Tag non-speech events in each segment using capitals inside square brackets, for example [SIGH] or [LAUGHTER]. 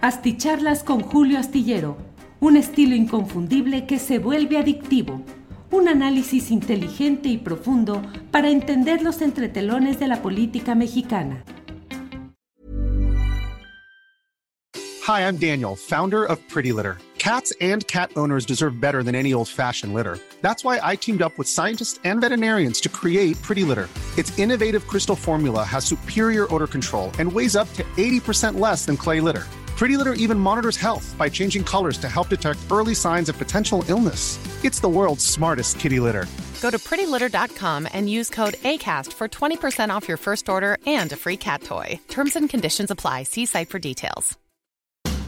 Asticharlas con Julio Astillero, un estilo inconfundible que se vuelve adictivo. Un análisis inteligente y profundo para entender los entretelones de la política mexicana. Hi, I'm Daniel, founder of Pretty Litter. Cats and cat owners deserve better than any old-fashioned litter. That's why I teamed up with scientists and veterinarians to create Pretty Litter. Its innovative crystal formula has superior odor control and weighs up to 80% less than clay litter. Pretty Litter even monitors health by changing colors to help detect early signs of potential illness. It's the world's smartest kitty litter. Go to prettylitter.com and use code ACAST for 20% off your first order and a free cat toy. Terms and conditions apply. See site for details.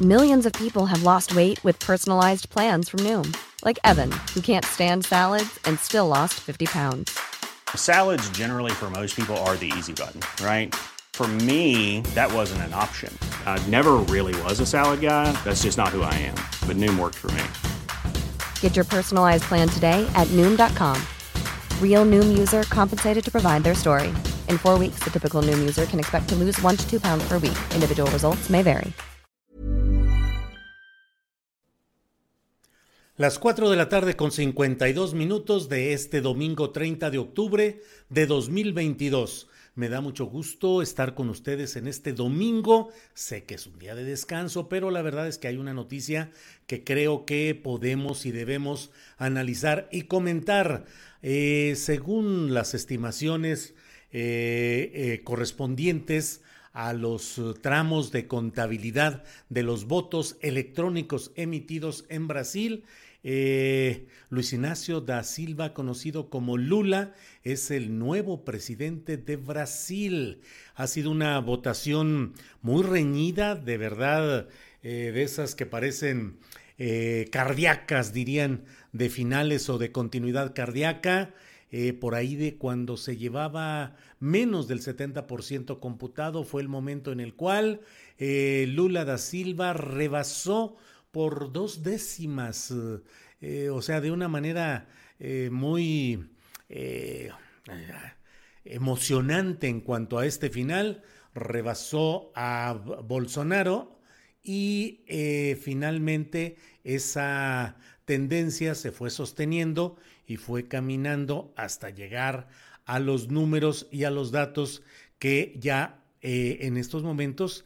Millions of people have lost weight with personalized plans from Noom, like Evan, who can't stand salads and still lost 50 pounds. Salads, generally, for most people, are the easy button, right? For me, that wasn't an option. I never really was a salad guy. That's just not who I am. But Noom worked for me. Get your personalized plan today at Noom.com. Real Noom user compensated to provide their story. In four weeks, the typical Noom user can expect to lose one to two pounds per week. Individual results may vary. Las 4 de la tarde con 52 minutos de este domingo 30 de octubre de 2022. Me da mucho gusto estar con ustedes en este domingo. Sé que es un día de descanso, pero la verdad es que hay una noticia que creo que podemos y debemos analizar y comentar. Eh, según las estimaciones eh, eh, correspondientes a los tramos de contabilidad de los votos electrónicos emitidos en Brasil, eh, Luis Ignacio da Silva, conocido como Lula, es el nuevo presidente de Brasil. Ha sido una votación muy reñida, de verdad, eh, de esas que parecen eh, cardíacas, dirían, de finales o de continuidad cardíaca. por ahí de cuando se llevaba menos del 70% computado, fue el momento en el cual Lula da Silva rebasó por dos décimas, eh, o sea, de una manera eh, muy eh, emocionante en cuanto a este final, rebasó a Bolsonaro y finalmente esa tendencia se fue sosteniendo y fue caminando hasta llegar a los números y a los datos que ya en estos momentos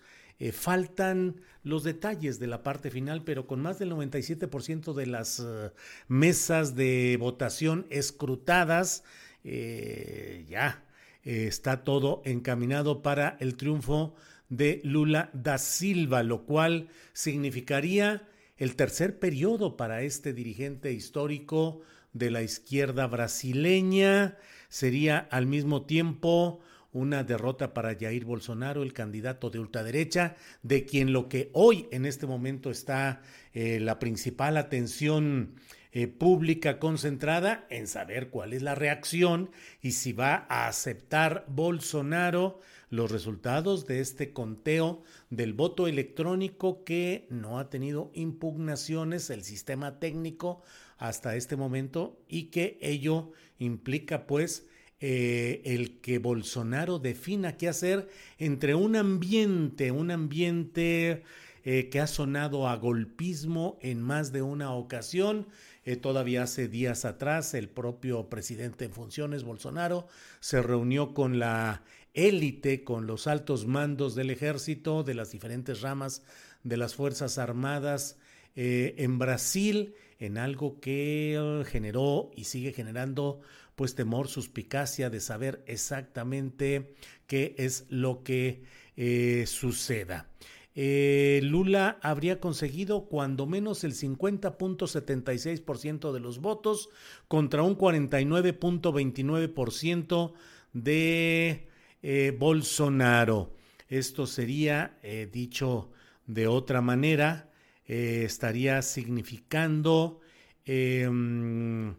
faltan los detalles de la parte final, pero con más del 97% de las eh, mesas de votación escrutadas, eh, ya eh, está todo encaminado para el triunfo de Lula da Silva, lo cual significaría el tercer periodo para este dirigente histórico de la izquierda brasileña. Sería al mismo tiempo una derrota para Jair Bolsonaro, el candidato de ultraderecha, de quien lo que hoy en este momento está eh, la principal atención eh, pública concentrada en saber cuál es la reacción y si va a aceptar Bolsonaro los resultados de este conteo del voto electrónico que no ha tenido impugnaciones el sistema técnico hasta este momento y que ello implica pues eh, el que Bolsonaro defina qué hacer entre un ambiente, un ambiente eh, que ha sonado a golpismo en más de una ocasión. Eh, todavía hace días atrás el propio presidente en funciones, Bolsonaro, se reunió con la élite, con los altos mandos del ejército, de las diferentes ramas de las Fuerzas Armadas en Brasil, en algo que generó y sigue generando pues temor, suspicacia de saber exactamente qué es lo que eh, suceda. Eh, Lula habría conseguido cuando menos el 50.76% de los votos contra un 49.29% de eh, Bolsonaro. Esto sería, dicho de otra manera, estaría significando em,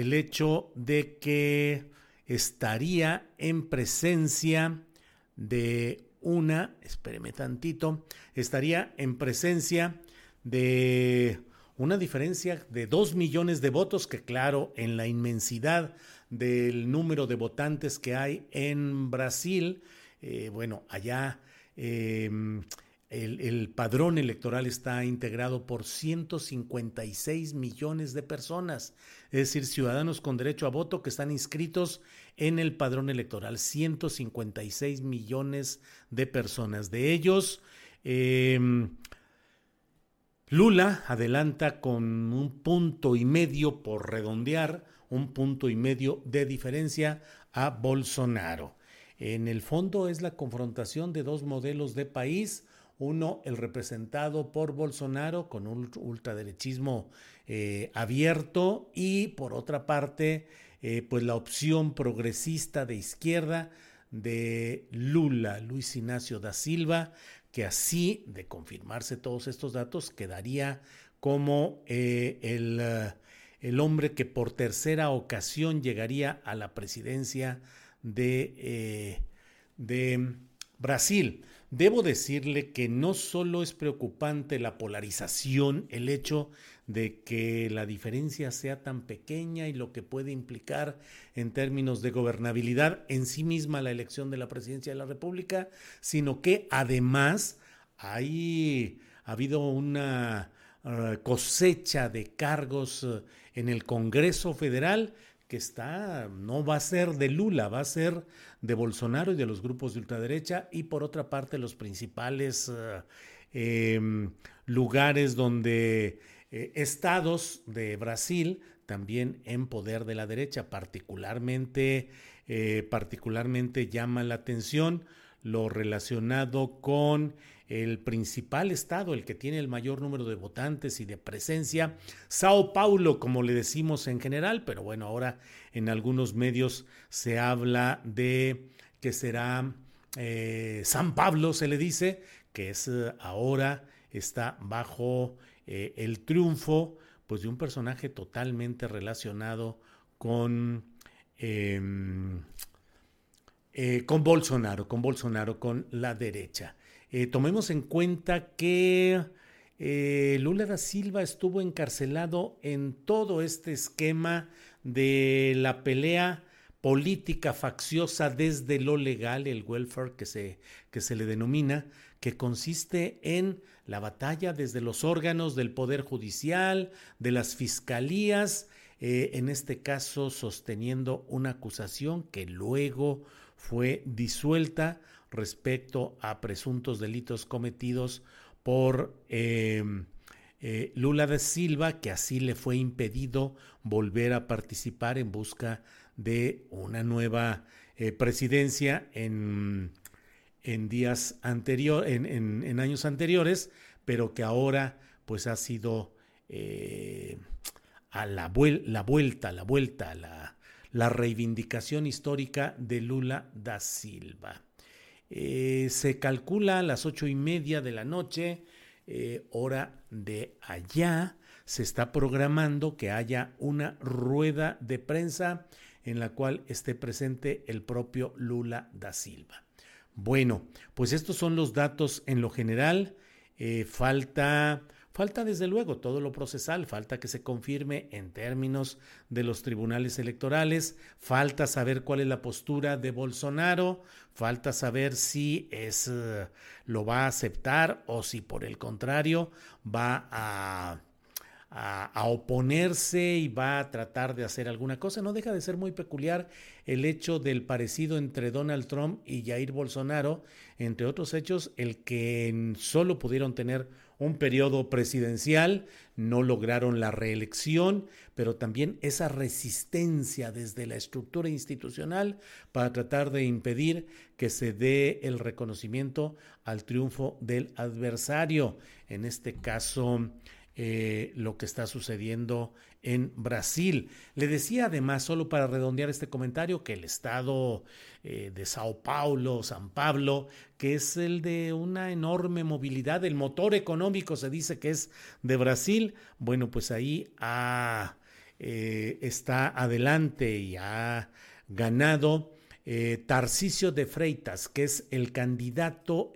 el hecho de que estaría en presencia de una, espéreme tantito, estaría en presencia de una diferencia de dos millones de votos que claro, en la inmensidad del número de votantes que hay en Brasil, eh, bueno, allá Em, el, padrón electoral está integrado por 156 millones de personas, es decir, ciudadanos con derecho a voto que están inscritos en el padrón electoral. 156 millones de personas. De ellos, em, Lula adelanta con un punto y medio por redondear, un punto y medio de diferencia a Bolsonaro. En el fondo es la confrontación de dos modelos de país, uno el representado por Bolsonaro con un ultraderechismo eh, abierto y por otra parte eh, pues la opción progresista de izquierda de Lula, Luis Ignacio da Silva, que así de confirmarse todos estos datos quedaría como eh, el, el hombre que por tercera ocasión llegaría a la presidencia de, de Brasil. Debo decirle que no solo es preocupante la polarización, el hecho de que la diferencia sea tan pequeña y lo que puede implicar en términos de gobernabilidad en sí misma la elección de la presidencia de la República, sino que además hay, ha habido una uh, cosecha de cargos uh, en el Congreso Federal que está, no va a ser de Lula, va a ser de Bolsonaro y de los grupos de ultraderecha y por otra parte los principales eh, lugares donde eh, estados de Brasil también en poder de la derecha, particularmente, eh, particularmente llama la atención lo relacionado con el principal estado, el que tiene el mayor número de votantes y de presencia, Sao Paulo, como le decimos en general, pero bueno, ahora en algunos medios se habla de que será eh, San Pablo, se le dice, que es ahora está bajo eh, el triunfo pues de un personaje totalmente relacionado con em, con Bolsonaro, con Bolsonaro, con la derecha. Eh, tomemos en cuenta que eh, Lula da Silva estuvo encarcelado en todo este esquema de la pelea política facciosa desde lo legal, el welfare que se, que se le denomina, que consiste en la batalla desde los órganos del Poder Judicial, de las fiscalías, eh, en este caso sosteniendo una acusación que luego fue disuelta respecto a presuntos delitos cometidos por em, eh, Lula de Silva, que así le fue impedido volver a participar en busca de una nueva eh, presidencia en, en días anteriores, en, años anteriores, pero que ahora pues ha sido eh, a la, la, vuelta, la vuelta, la, la reivindicación histórica de Lula da Silva. Eh, se calcula a las ocho y media de la noche, hora de allá, se está programando que haya una rueda de prensa en la cual esté presente el propio Lula da Silva. Bueno, pues estos son los datos en lo general. Eh, falta Falta desde luego todo lo procesal, falta que se confirme en términos de los tribunales electorales, falta saber cuál es la postura de Bolsonaro, falta saber si es eh, lo va a aceptar o si por el contrario va a a, oponerse y va a tratar de hacer alguna cosa. No deja de ser muy peculiar el hecho del parecido entre Donald Trump y Jair Bolsonaro, entre otros hechos, el que solo pudieron tener un periodo presidencial, no lograron la reelección, pero también esa resistencia desde la estructura institucional para tratar de impedir que se dé el reconocimiento al triunfo del adversario, en este caso eh, lo que está sucediendo en Brasil. Le decía además, solo para redondear este comentario, que el estado eh, de Sao Paulo, San Pablo, que es el de una enorme movilidad, el motor económico se dice que es de Brasil, bueno, pues ahí eh, está adelante y ha ganado. Tarcisio de Freitas, que es el candidato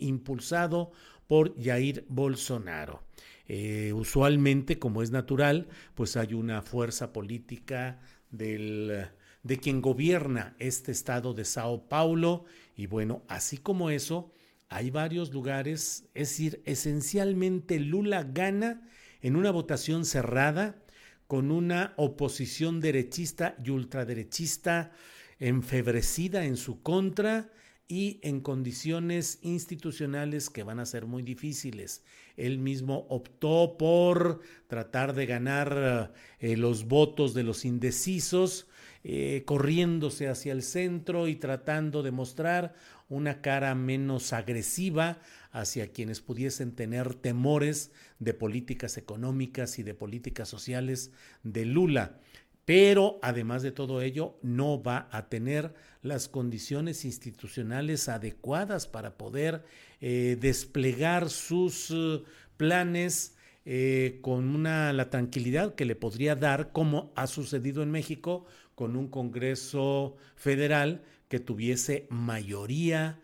impulsado por Jair Bolsonaro. Eh, usualmente, como es natural, pues hay una fuerza política del, de quien gobierna este estado de Sao Paulo. Y bueno, así como eso, hay varios lugares, es decir, esencialmente Lula gana en una votación cerrada con una oposición derechista y ultraderechista enfebrecida en su contra y en condiciones institucionales que van a ser muy difíciles. Él mismo optó por tratar de ganar eh, los votos de los indecisos, eh, corriéndose hacia el centro y tratando de mostrar una cara menos agresiva hacia quienes pudiesen tener temores de políticas económicas y de políticas sociales de Lula pero además de todo ello no va a tener las condiciones institucionales adecuadas para poder eh, desplegar sus eh, planes eh, con una, la tranquilidad que le podría dar, como ha sucedido en México, con un Congreso federal que tuviese mayoría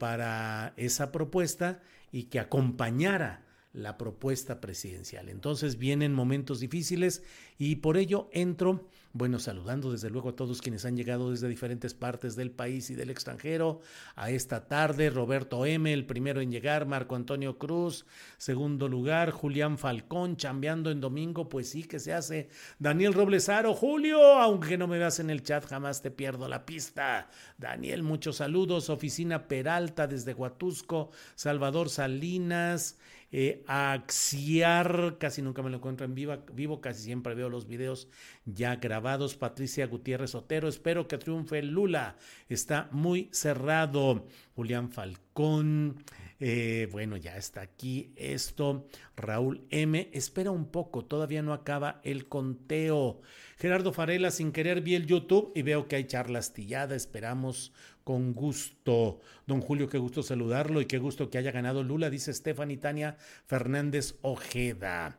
para esa propuesta y que acompañara la propuesta presidencial. Entonces vienen momentos difíciles y por ello entro, bueno, saludando desde luego a todos quienes han llegado desde diferentes partes del país y del extranjero a esta tarde. Roberto M., el primero en llegar, Marco Antonio Cruz, segundo lugar, Julián Falcón, chambeando en domingo, pues sí que se hace. Daniel Roblesaro, Julio, aunque no me veas en el chat, jamás te pierdo la pista. Daniel, muchos saludos. Oficina Peralta desde Huatusco, Salvador Salinas. Eh, Axiar, casi nunca me lo encuentro en vivo, vivo, casi siempre veo los videos ya grabados. Patricia Gutiérrez Otero, espero que triunfe Lula, está muy cerrado. Julián Falcón, eh, bueno, ya está aquí esto. Raúl M, espera un poco, todavía no acaba el conteo. Gerardo Farela, sin querer vi el YouTube y veo que hay charla astillada, esperamos con gusto. Don Julio, qué gusto saludarlo y qué gusto que haya ganado Lula, dice Stephanie Tania Fernández Ojeda.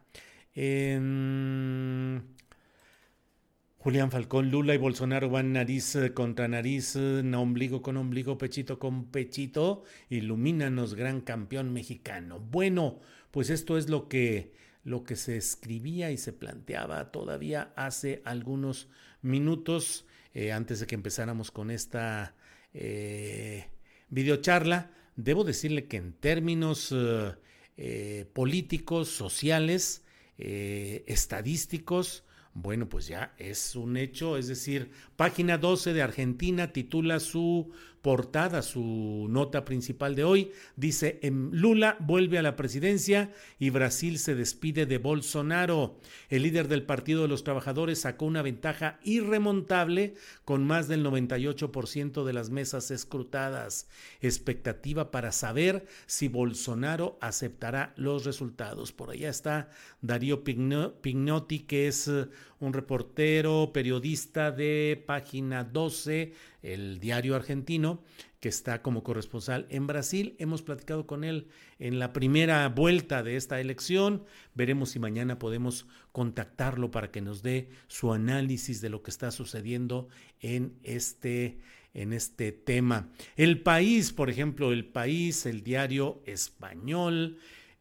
Julián Falcón, Lula y Bolsonaro van nariz contra nariz, ombligo con ombligo, pechito con pechito. Ilumínanos, gran campeón mexicano. Bueno, pues esto es lo que, lo que se escribía y se planteaba todavía hace algunos minutos, eh, antes de que empezáramos con esta eh, videocharla, debo decirle que en términos eh, eh, políticos, sociales, estadísticos, bueno, pues ya es un hecho, es decir, página 12 de Argentina titula su portada, su nota principal de hoy, dice, Lula vuelve a la presidencia y Brasil se despide de Bolsonaro. El líder del Partido de los Trabajadores sacó una ventaja irremontable con más del 98% de las mesas escrutadas. Expectativa para saber si Bolsonaro aceptará los resultados. Por allá está Darío Pignotti, que es un reportero, periodista de página 12 el diario argentino, que está como corresponsal en Brasil. Hemos platicado con él en la primera vuelta de esta elección. Veremos si mañana podemos contactarlo para que nos dé su análisis de lo que está sucediendo en este en este tema. El país, por ejemplo, el país, el diario español,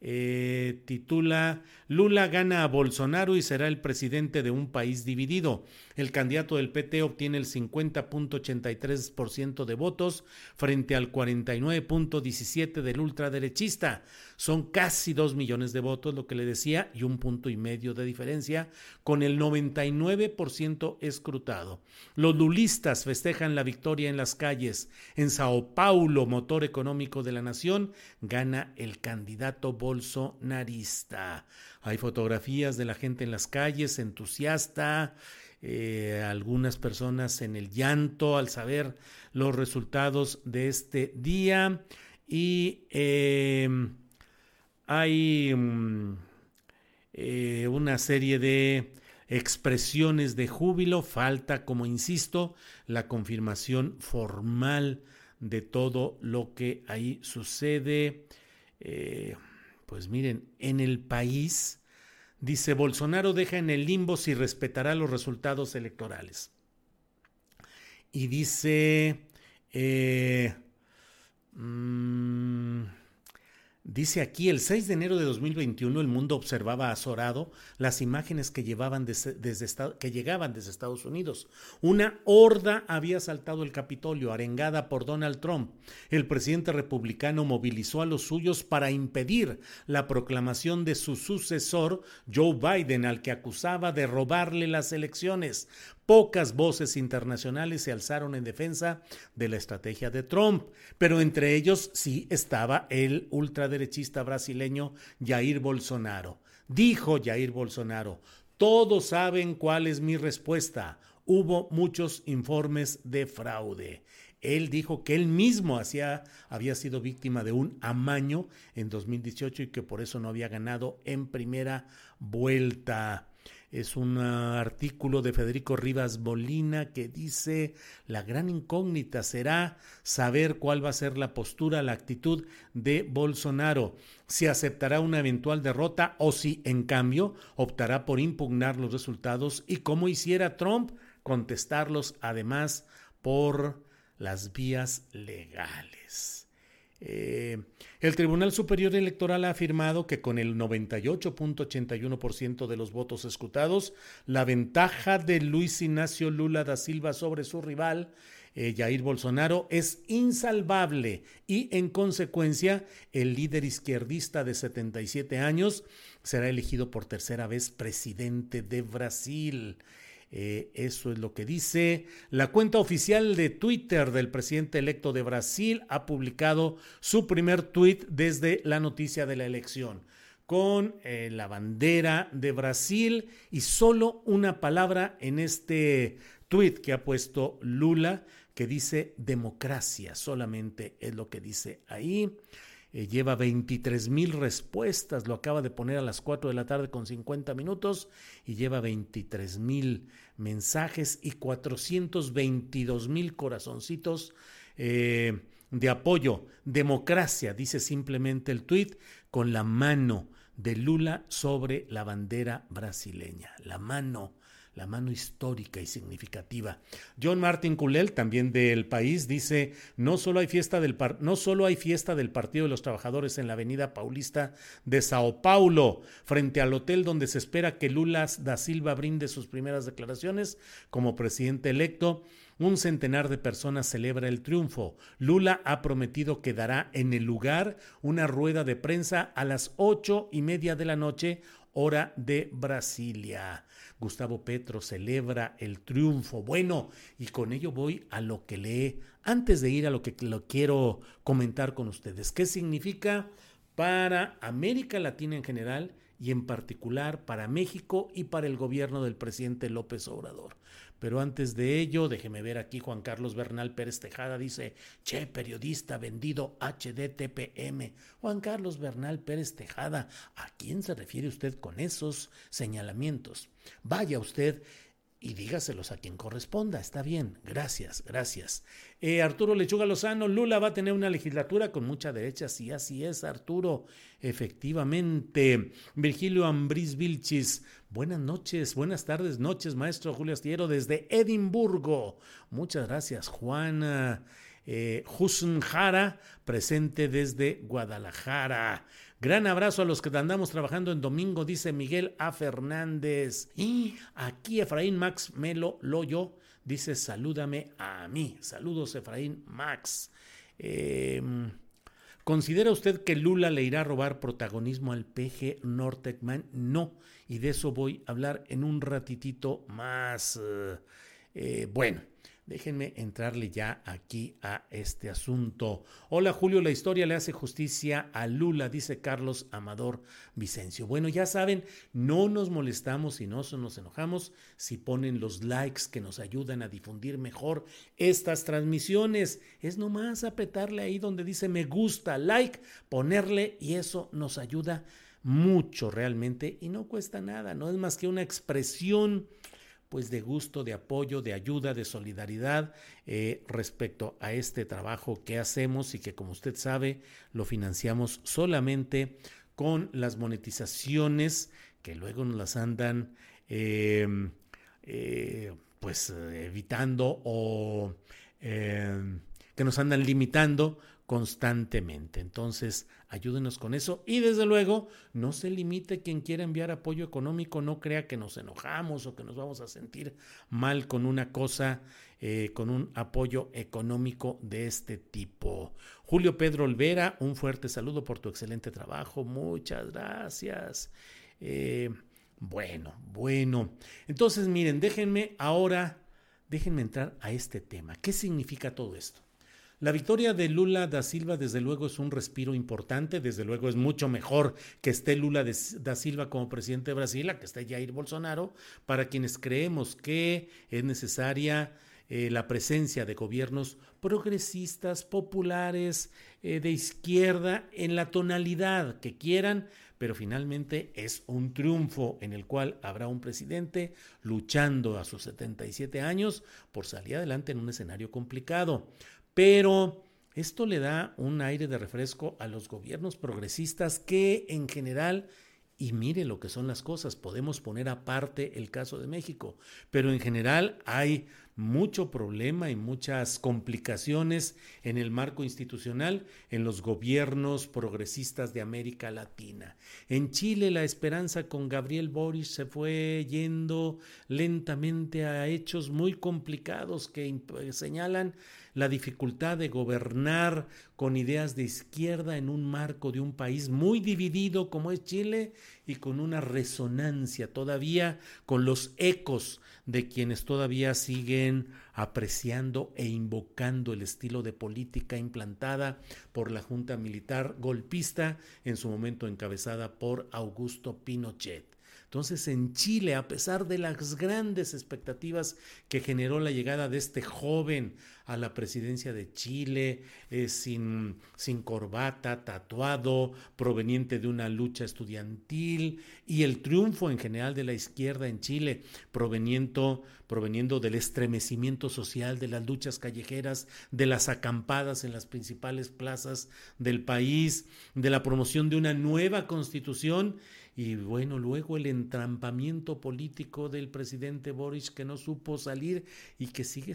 eh, titula Lula gana a Bolsonaro y será el presidente de un país dividido. El candidato del PT obtiene el 50.83% de votos frente al 49.17% del ultraderechista. Son casi dos millones de votos, lo que le decía, y un punto y medio de diferencia, con el 99% escrutado. Los lulistas festejan la victoria en las calles. En Sao Paulo, motor económico de la nación, gana el candidato bolsonarista. Hay fotografías de la gente en las calles, entusiasta, eh, algunas personas en el llanto al saber los resultados de este día y eh, hay mm, eh, una serie de expresiones de júbilo, falta, como insisto, la confirmación formal de todo lo que ahí sucede. Pues miren, en el país, dice Bolsonaro deja en el limbo si respetará los resultados electorales. Y dice, eh, mm, Dice aquí, el 6 de enero de 2021 el mundo observaba azorado las imágenes que, que llegaban desde Estados Unidos. Una horda había saltado el Capitolio, arengada por Donald Trump. El presidente republicano movilizó a los suyos para impedir la proclamación de su sucesor, Joe Biden, al que acusaba de robarle las elecciones. Pocas voces internacionales se alzaron en defensa de la estrategia de Trump, pero entre ellos sí estaba el ultraderechista brasileño Jair Bolsonaro. Dijo Jair Bolsonaro, todos saben cuál es mi respuesta. Hubo muchos informes de fraude. Él dijo que él mismo había sido víctima de un amaño en 2018 y que por eso no había ganado en primera vuelta. Es un artículo de Federico Rivas Molina que dice, la gran incógnita será saber cuál va a ser la postura, la actitud de Bolsonaro, si aceptará una eventual derrota o si, en cambio, optará por impugnar los resultados y, como hiciera Trump, contestarlos además por las vías legales. Eh, el Tribunal Superior Electoral ha afirmado que con el 98.81% de los votos escrutados, la ventaja de Luis Ignacio Lula da Silva sobre su rival, eh, Jair Bolsonaro, es insalvable y en consecuencia el líder izquierdista de 77 años será elegido por tercera vez presidente de Brasil. Eh, eso es lo que dice. La cuenta oficial de Twitter del presidente electo de Brasil ha publicado su primer tweet desde la noticia de la elección con eh, la bandera de Brasil y solo una palabra en este tweet que ha puesto Lula que dice democracia, solamente es lo que dice ahí. Eh, lleva 23 mil respuestas, lo acaba de poner a las 4 de la tarde con 50 minutos y lleva 23 mil mensajes y 422 mil corazoncitos eh, de apoyo. Democracia, dice simplemente el tuit, con la mano de Lula sobre la bandera brasileña. La mano la mano histórica y significativa. John Martin Culel, también del país, dice, no solo hay fiesta del, no solo hay fiesta del Partido de los Trabajadores en la Avenida Paulista de Sao Paulo, frente al hotel donde se espera que Lula da Silva brinde sus primeras declaraciones como presidente electo. Un centenar de personas celebra el triunfo. Lula ha prometido que dará en el lugar una rueda de prensa a las ocho y media de la noche, hora de Brasilia. Gustavo Petro celebra el triunfo. Bueno, y con ello voy a lo que lee, antes de ir a lo que lo quiero comentar con ustedes. ¿Qué significa para América Latina en general y en particular para México y para el gobierno del presidente López Obrador? Pero antes de ello, déjeme ver aquí Juan Carlos Bernal Pérez Tejada dice, che, periodista vendido HDTPM. Juan Carlos Bernal Pérez Tejada, ¿a quién se refiere usted con esos señalamientos? Vaya usted y dígaselos a quien corresponda. Está bien, gracias, gracias. Eh, Arturo Lechuga Lozano, Lula va a tener una legislatura con mucha derecha, sí, así es, Arturo, efectivamente. Virgilio Ambris Vilchis, buenas noches, buenas tardes, noches, maestro Julio Astillero desde Edimburgo. Muchas gracias, Juana. Eh, Jara, presente desde Guadalajara. Gran abrazo a los que andamos trabajando en domingo, dice Miguel A. Fernández. Y aquí Efraín Max Melo Loyo dice: Salúdame a mí. Saludos, Efraín Max. Em, ¿Considera usted que Lula le irá a robar protagonismo al PG Nortecman? No, y de eso voy a hablar en un ratitito más. Eh, bueno. Déjenme entrarle ya aquí a este asunto. Hola Julio, la historia le hace justicia a Lula, dice Carlos Amador Vicencio. Bueno, ya saben, no nos molestamos y no nos enojamos si ponen los likes que nos ayudan a difundir mejor estas transmisiones. Es nomás apretarle ahí donde dice me gusta, like, ponerle y eso nos ayuda mucho realmente y no cuesta nada, no es más que una expresión pues de gusto, de apoyo, de ayuda, de solidaridad eh, respecto a este trabajo que hacemos y que como usted sabe lo financiamos solamente con las monetizaciones que luego nos las andan em, eh, pues evitando o em, que nos andan limitando constantemente. Entonces, ayúdenos con eso y desde luego no se limite quien quiera enviar apoyo económico, no crea que nos enojamos o que nos vamos a sentir mal con una cosa, eh, con un apoyo económico de este tipo. Julio Pedro Olvera, un fuerte saludo por tu excelente trabajo, muchas gracias. Eh, bueno, bueno. Entonces, miren, déjenme ahora, déjenme entrar a este tema. ¿Qué significa todo esto? La victoria de Lula da Silva desde luego es un respiro importante, desde luego es mucho mejor que esté Lula da Silva como presidente de Brasil a que esté Jair Bolsonaro, para quienes creemos que es necesaria eh, la presencia de gobiernos progresistas, populares, eh, de izquierda, en la tonalidad que quieran, pero finalmente es un triunfo en el cual habrá un presidente luchando a sus 77 años por salir adelante en un escenario complicado pero esto le da un aire de refresco a los gobiernos progresistas que en general y mire lo que son las cosas, podemos poner aparte el caso de México, pero en general hay mucho problema y muchas complicaciones en el marco institucional en los gobiernos progresistas de América Latina. En Chile la esperanza con Gabriel Boris se fue yendo lentamente a hechos muy complicados que señalan la dificultad de gobernar con ideas de izquierda en un marco de un país muy dividido como es Chile y con una resonancia todavía con los ecos de quienes todavía siguen apreciando e invocando el estilo de política implantada por la Junta Militar golpista, en su momento encabezada por Augusto Pinochet. Entonces en Chile, a pesar de las grandes expectativas que generó la llegada de este joven a la presidencia de Chile, eh, sin, sin corbata, tatuado, proveniente de una lucha estudiantil, y el triunfo en general de la izquierda en Chile, proveniendo, proveniendo del estremecimiento social, de las luchas callejeras, de las acampadas en las principales plazas del país, de la promoción de una nueva constitución y bueno, luego el entrampamiento político del presidente Boris que no supo salir y que sigue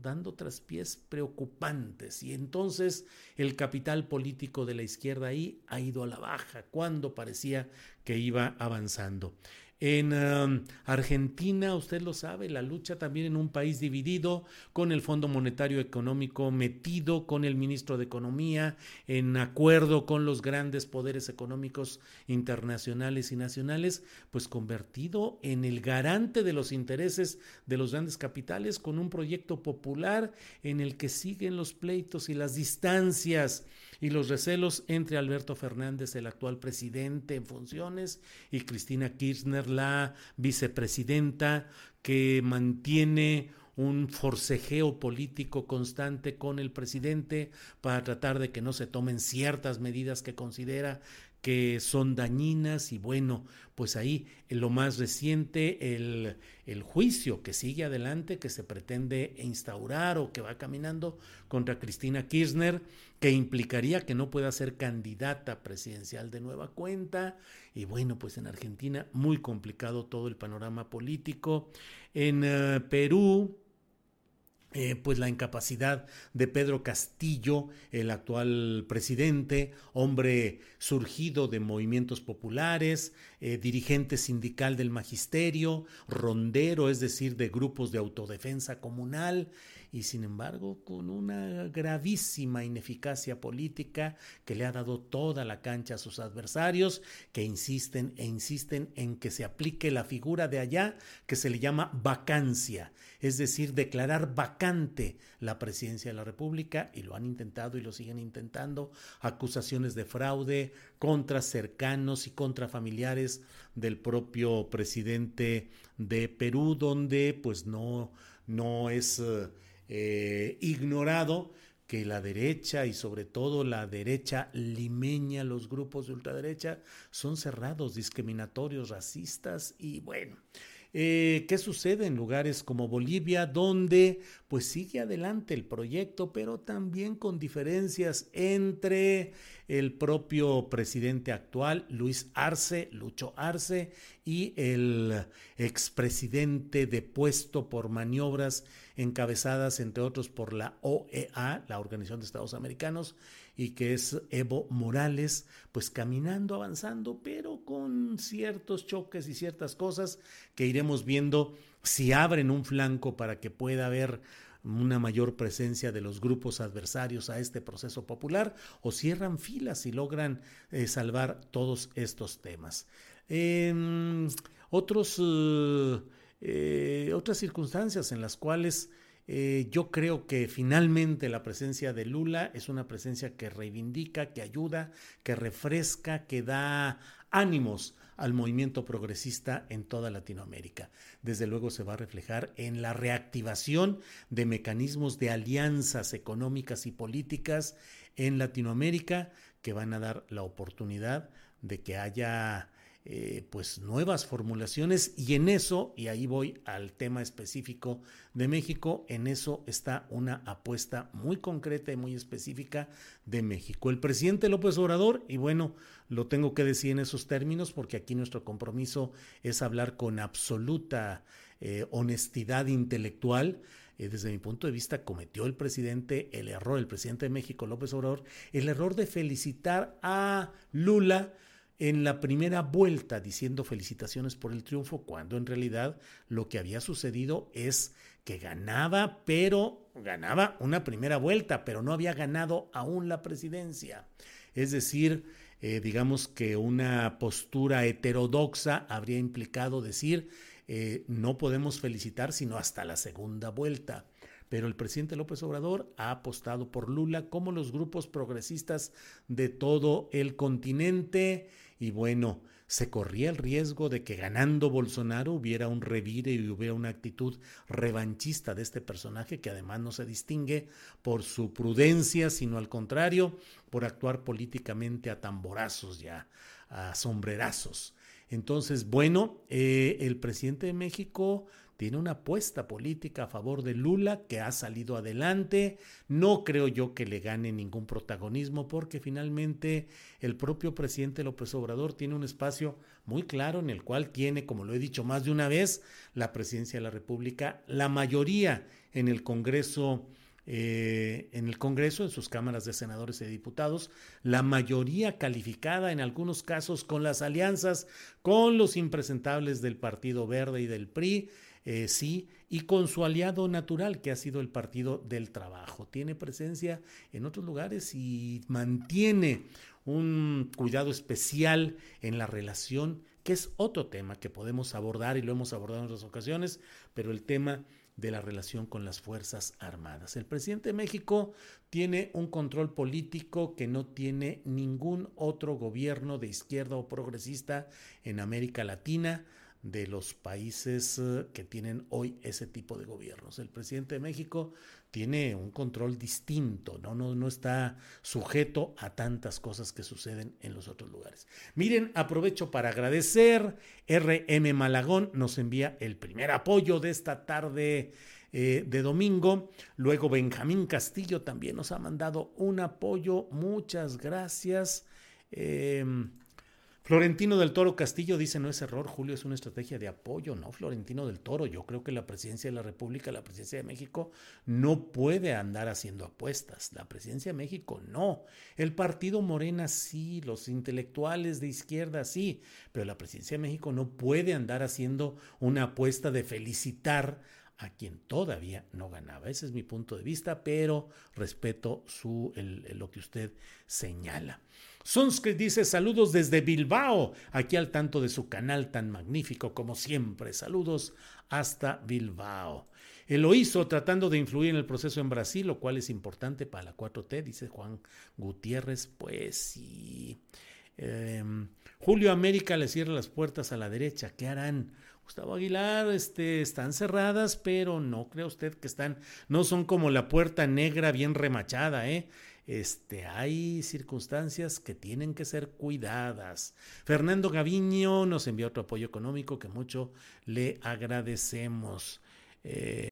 dando, traspiés preocupantes. Y entonces el capital político de la izquierda ahí ha ido a la baja cuando parecía que iba avanzando. En um, Argentina, usted lo sabe, la lucha también en un país dividido, con el Fondo Monetario Económico metido, con el ministro de Economía, en acuerdo con los grandes poderes económicos internacionales y nacionales, pues convertido en el garante de los intereses de los grandes capitales, con un proyecto popular en el que siguen los pleitos y las distancias y los recelos entre Alberto Fernández, el actual presidente en funciones, y Cristina Kirchner, la vicepresidenta, que mantiene un forcejeo político constante con el presidente para tratar de que no se tomen ciertas medidas que considera que son dañinas y bueno, pues ahí en lo más reciente el, el, juicio que sigue adelante, que se pretende instaurar o que va caminando contra Cristina Kirchner, que implicaría que no pueda ser candidata presidencial de nueva cuenta. Y bueno, pues en Argentina muy complicado todo el panorama político. En uh, Perú, eh, pues la incapacidad de Pedro Castillo, el actual presidente, hombre surgido de movimientos populares, eh, dirigente sindical del magisterio, rondero, es decir, de grupos de autodefensa comunal, y sin embargo con una gravísima ineficacia política que le ha dado toda la cancha a sus adversarios, que insisten e insisten en que se aplique la figura de allá que se le llama vacancia, es decir, declarar vacante la presidencia de la República, y lo han intentado y lo siguen intentando, acusaciones de fraude contra cercanos y contra familiares del propio presidente de Perú, donde pues no, no es... Eh, ignorado que la derecha y sobre todo la derecha limeña, los grupos de ultraderecha, son cerrados, discriminatorios, racistas y bueno. Eh, ¿Qué sucede en lugares como Bolivia, donde pues sigue adelante el proyecto, pero también con diferencias entre el propio presidente actual, Luis Arce, Lucho Arce, y el expresidente depuesto por maniobras encabezadas, entre otros, por la OEA, la Organización de Estados Americanos, y que es Evo Morales, pues caminando, avanzando, pero con ciertos choques y ciertas cosas que iremos viendo si abren un flanco para que pueda haber una mayor presencia de los grupos adversarios a este proceso popular o cierran filas y logran eh, salvar todos estos temas. Em, otros, eh, eh, otras circunstancias en las cuales yo creo que finalmente la presencia de Lula es una presencia que reivindica, que ayuda, que refresca, que da ánimos al movimiento progresista en toda Latinoamérica. Desde luego se va a reflejar en la reactivación de mecanismos de alianzas económicas y políticas en Latinoamérica que van a dar la oportunidad de que haya eh, pues nuevas formulaciones y en eso, y ahí voy al tema específico de México, en eso está una apuesta muy concreta y muy específica de México. El presidente López Obrador, y bueno, lo tengo que decir en esos términos porque aquí nuestro compromiso es hablar con absoluta eh, honestidad intelectual, eh, desde mi punto de vista, cometió el presidente el error, el presidente de México, López Obrador, el error de felicitar a Lula en la primera vuelta diciendo felicitaciones por el triunfo, cuando en realidad lo que había sucedido es que ganaba, pero ganaba una primera vuelta, pero no había ganado aún la presidencia. Es decir, eh, digamos que una postura heterodoxa habría implicado decir eh, no podemos felicitar sino hasta la segunda vuelta pero el presidente López Obrador ha apostado por Lula como los grupos progresistas de todo el continente y bueno, se corría el riesgo de que ganando Bolsonaro hubiera un revire y hubiera una actitud revanchista de este personaje que además no se distingue por su prudencia, sino al contrario, por actuar políticamente a tamborazos ya, a sombrerazos. Entonces, bueno, eh, el presidente de México tiene una apuesta política a favor de Lula que ha salido adelante. No creo yo que le gane ningún protagonismo porque finalmente el propio presidente López Obrador tiene un espacio muy claro en el cual tiene, como lo he dicho más de una vez, la presidencia de la República, la mayoría en el Congreso. Eh, en el Congreso, en sus cámaras de senadores y diputados, la mayoría calificada en algunos casos con las alianzas con los impresentables del Partido Verde y del PRI, eh, sí, y con su aliado natural, que ha sido el Partido del Trabajo. Tiene presencia en otros lugares y mantiene un cuidado especial en la relación, que es otro tema que podemos abordar y lo hemos abordado en otras ocasiones, pero el tema de la relación con las Fuerzas Armadas. El presidente de México tiene un control político que no tiene ningún otro gobierno de izquierda o progresista en América Latina de los países eh, que tienen hoy ese tipo de gobiernos. El presidente de México tiene un control distinto, ¿no? No, no está sujeto a tantas cosas que suceden en los otros lugares. Miren, aprovecho para agradecer. RM Malagón nos envía el primer apoyo de esta tarde eh, de domingo. Luego Benjamín Castillo también nos ha mandado un apoyo. Muchas gracias. Eh, Florentino del Toro Castillo dice, no es error, Julio, es una estrategia de apoyo, ¿no? Florentino del Toro, yo creo que la presidencia de la República, la presidencia de México, no puede andar haciendo apuestas. La presidencia de México no. El partido Morena sí, los intelectuales de izquierda sí, pero la presidencia de México no puede andar haciendo una apuesta de felicitar a quien todavía no ganaba. Ese es mi punto de vista, pero respeto su, lo que usted señala. Sunskrit dice saludos desde Bilbao, aquí al tanto de su canal tan magnífico como siempre. Saludos hasta Bilbao. Él lo hizo tratando de influir en el proceso en Brasil, lo cual es importante para la 4T, dice Juan Gutiérrez. Pues sí. Em, Julio América le cierra las puertas a la derecha. ¿Qué harán? Gustavo Aguilar, este, están cerradas, pero no cree usted que están, no son como la puerta negra bien remachada, ¿eh? Este, hay circunstancias que tienen que ser cuidadas. Fernando Gaviño nos envió otro apoyo económico que mucho le agradecemos. Eh...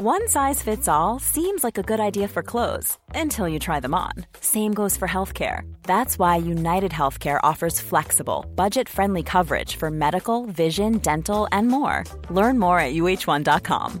One size fits all seems like a good idea for clothes until you try them on. Same goes for healthcare. That's why United Healthcare offers flexible, budget friendly coverage for medical, vision, dental, and more. Learn more at uh1.com.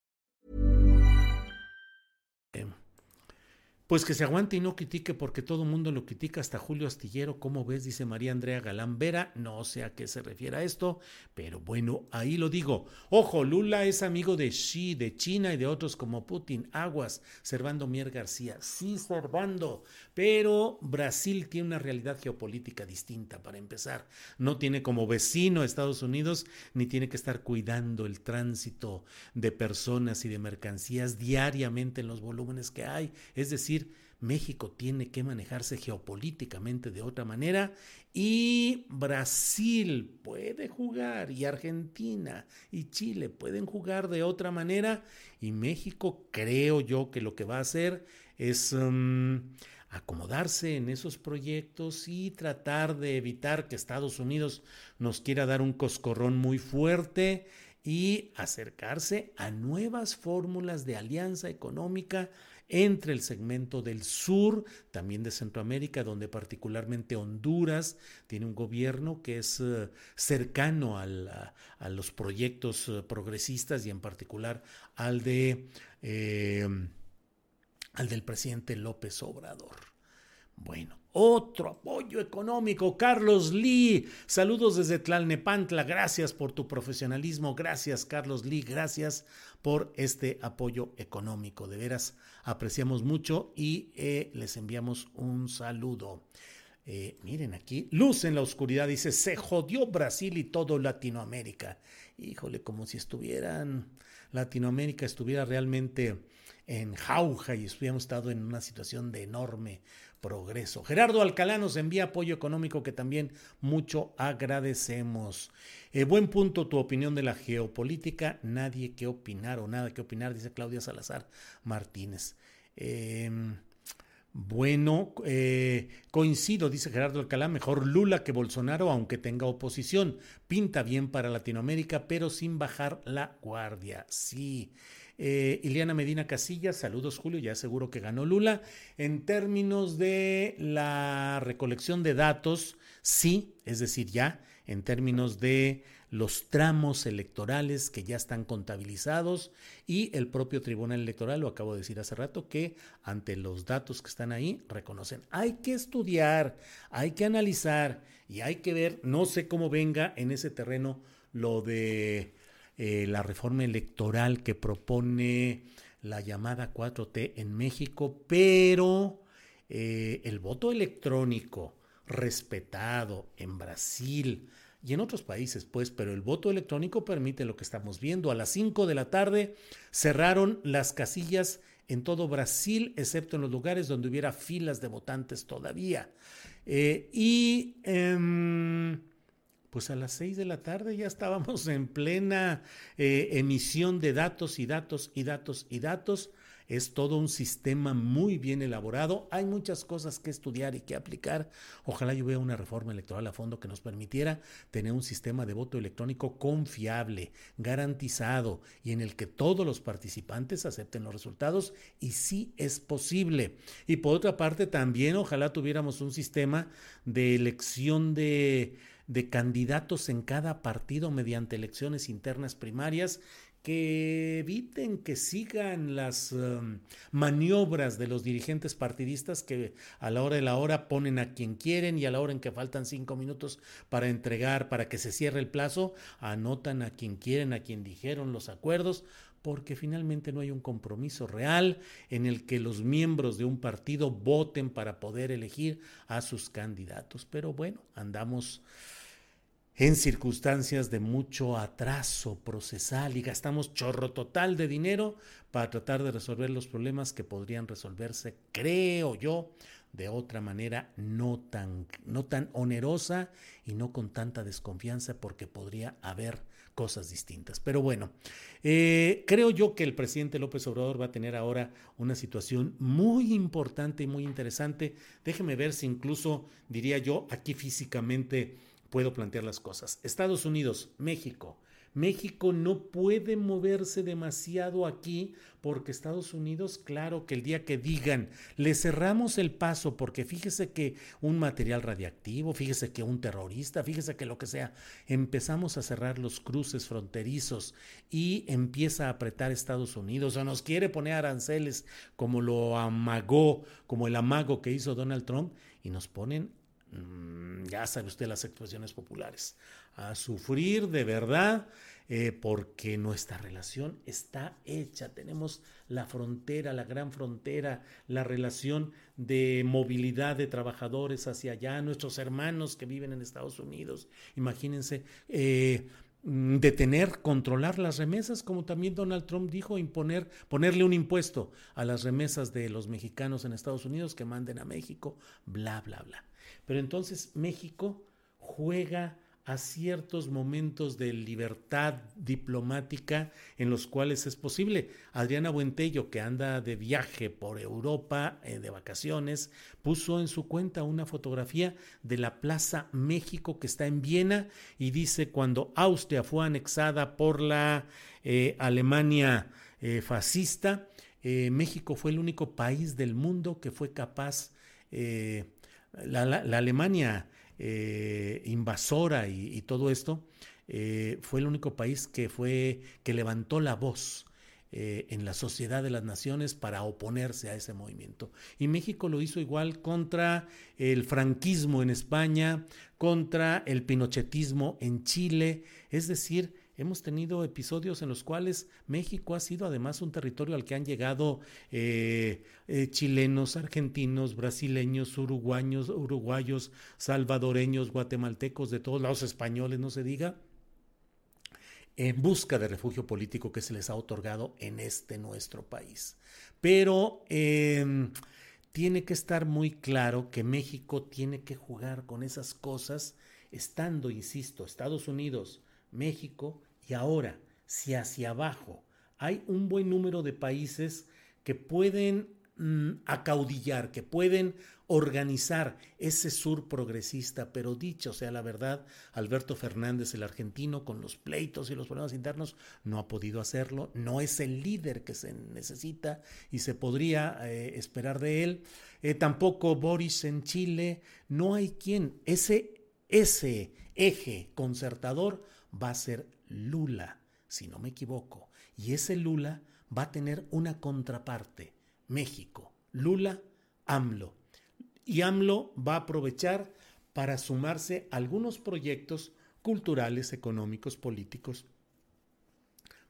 Pues que se aguante y no critique porque todo el mundo lo critica, hasta Julio Astillero, ¿cómo ves? Dice María Andrea Galán Vera, no sé a qué se refiere a esto, pero bueno, ahí lo digo. Ojo, Lula es amigo de Xi, de China y de otros como Putin, Aguas, Servando Mier García, sí, Servando, pero Brasil tiene una realidad geopolítica distinta para empezar. No tiene como vecino a Estados Unidos, ni tiene que estar cuidando el tránsito de personas y de mercancías diariamente en los volúmenes que hay, es decir, México tiene que manejarse geopolíticamente de otra manera y Brasil puede jugar y Argentina y Chile pueden jugar de otra manera y México creo yo que lo que va a hacer es um, acomodarse en esos proyectos y tratar de evitar que Estados Unidos nos quiera dar un coscorrón muy fuerte y acercarse a nuevas fórmulas de alianza económica entre el segmento del sur, también de Centroamérica, donde particularmente Honduras tiene un gobierno que es uh, cercano a, los proyectos uh, progresistas y en particular al de eh, al del presidente López Obrador. Bueno, otro apoyo económico. Carlos Lee, saludos desde Tlalnepantla. Gracias por tu profesionalismo. Gracias, Carlos Lee. Gracias por este apoyo económico. De veras, apreciamos mucho y eh, les enviamos un saludo. Eh, miren aquí, luz en la oscuridad, dice, se jodió Brasil y todo Latinoamérica. Híjole, como si estuvieran, Latinoamérica estuviera realmente en jauja y hubiéramos estado en una situación de enorme progreso. Gerardo Alcalá nos envía apoyo económico que también mucho agradecemos. Eh, buen punto tu opinión de la geopolítica. Nadie que opinar o nada que opinar, dice Claudia Salazar Martínez. Eh, bueno, eh, coincido, dice Gerardo Alcalá, mejor Lula que Bolsonaro, aunque tenga oposición. Pinta bien para Latinoamérica, pero sin bajar la guardia. Sí. Eh, Ileana Medina Casillas, saludos Julio, ya seguro que ganó Lula. En términos de la recolección de datos, sí, es decir, ya, en términos de los tramos electorales que ya están contabilizados y el propio Tribunal Electoral, lo acabo de decir hace rato, que ante los datos que están ahí reconocen. Hay que estudiar, hay que analizar y hay que ver, no sé cómo venga en ese terreno lo de eh, la reforma electoral que propone la llamada 4T en México, pero eh, el voto electrónico respetado en Brasil y en otros países, pues, pero el voto electrónico permite lo que estamos viendo. A las 5 de la tarde cerraron las casillas en todo Brasil, excepto en los lugares donde hubiera filas de votantes todavía. Eh, y eh, pues a las seis de la tarde ya estábamos en plena eh, emisión de datos y datos y datos y datos. Es todo un sistema muy bien elaborado. Hay muchas cosas que estudiar y que aplicar. Ojalá yo vea una reforma electoral a fondo que nos permitiera tener un sistema de voto electrónico confiable, garantizado y en el que todos los participantes acepten los resultados y sí es posible. Y por otra parte también ojalá tuviéramos un sistema de elección de de candidatos en cada partido mediante elecciones internas primarias que eviten que sigan las um, maniobras de los dirigentes partidistas que a la hora de la hora ponen a quien quieren y a la hora en que faltan cinco minutos para entregar, para que se cierre el plazo, anotan a quien quieren, a quien dijeron los acuerdos, porque finalmente no hay un compromiso real en el que los miembros de un partido voten para poder elegir a sus candidatos. Pero bueno, andamos en circunstancias de mucho atraso procesal y gastamos chorro total de dinero para tratar de resolver los problemas que podrían resolverse, creo yo, de otra manera no tan, no tan onerosa y no con tanta desconfianza porque podría haber cosas distintas. Pero bueno, eh, creo yo que el presidente López Obrador va a tener ahora una situación muy importante y muy interesante. Déjeme ver si incluso, diría yo, aquí físicamente puedo plantear las cosas. Estados Unidos, México, México no puede moverse demasiado aquí porque Estados Unidos, claro que el día que digan, le cerramos el paso porque fíjese que un material radiactivo, fíjese que un terrorista, fíjese que lo que sea, empezamos a cerrar los cruces fronterizos y empieza a apretar Estados Unidos o nos quiere poner aranceles como lo amagó, como el amago que hizo Donald Trump y nos ponen Mm, ya sabe usted las expresiones populares, a sufrir de verdad, eh, porque nuestra relación está hecha. Tenemos la frontera, la gran frontera, la relación de movilidad de trabajadores hacia allá, nuestros hermanos que viven en Estados Unidos. Imagínense. Eh, detener, controlar las remesas, como también Donald Trump dijo, imponer, ponerle un impuesto a las remesas de los mexicanos en Estados Unidos que manden a México, bla, bla, bla. Pero entonces México juega a ciertos momentos de libertad diplomática en los cuales es posible. Adriana Buentello, que anda de viaje por Europa eh, de vacaciones, puso en su cuenta una fotografía de la Plaza México que está en Viena y dice cuando Austria fue anexada por la eh, Alemania eh, fascista, México fue el único país del mundo que fue capaz la, Alemania eh, invasora y, todo esto, eh, fue el único país que, fue, que levantó la voz eh, en la sociedad de las naciones para oponerse a ese movimiento. Y México lo hizo igual contra el franquismo en España, contra el pinochetismo en Chile, es decir, Hemos tenido episodios en los cuales México ha sido además un territorio al que han llegado eh, eh, chilenos, argentinos, brasileños, uruguayos, uruguayos, salvadoreños, guatemaltecos, de todos lados, españoles, no se diga, en busca de refugio político que se les ha otorgado en este nuestro país. Pero em, tiene que estar muy claro que México tiene que jugar con esas cosas, estando, insisto, Estados Unidos, México y ahora, si hacia abajo hay un buen número de países que pueden mm, acaudillar, que pueden organizar ese sur progresista, pero dicho sea la verdad, Alberto Fernández, el argentino, con los pleitos y los problemas internos, no ha podido hacerlo, no es el líder que se necesita y se podría eh, esperar de él. Eh, tampoco Boris en Chile, no hay quien, ese, ese eje concertador va a ser Lula, si no me equivoco. Y ese Lula va a tener una contraparte, México. Lula, AMLO. Y AMLO va a aprovechar para sumarse a algunos proyectos culturales, económicos, políticos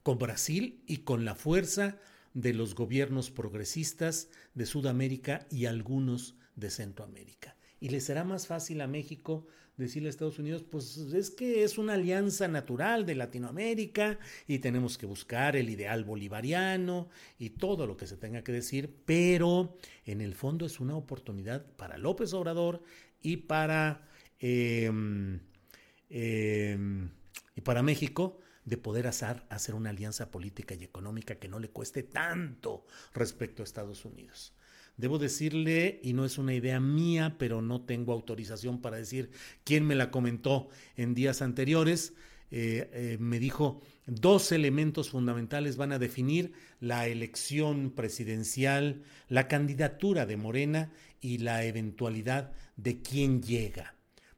con Brasil y con la fuerza de los gobiernos progresistas de Sudamérica y algunos de Centroamérica y le será más fácil a México decirle a Estados Unidos, pues es que es una alianza natural de Latinoamérica y tenemos que buscar el ideal bolivariano y todo lo que se tenga que decir, pero en el fondo es una oportunidad para López Obrador y para, em, em, y para México de poder hacer, hacer una alianza política y económica que no le cueste tanto respecto a Estados Unidos. Debo decirle, y no es una idea mía, pero no tengo autorización para decir quién me la comentó en días anteriores, eh, eh, me dijo, dos elementos fundamentales van a definir la elección presidencial, la candidatura de Morena y la eventualidad de quién llega.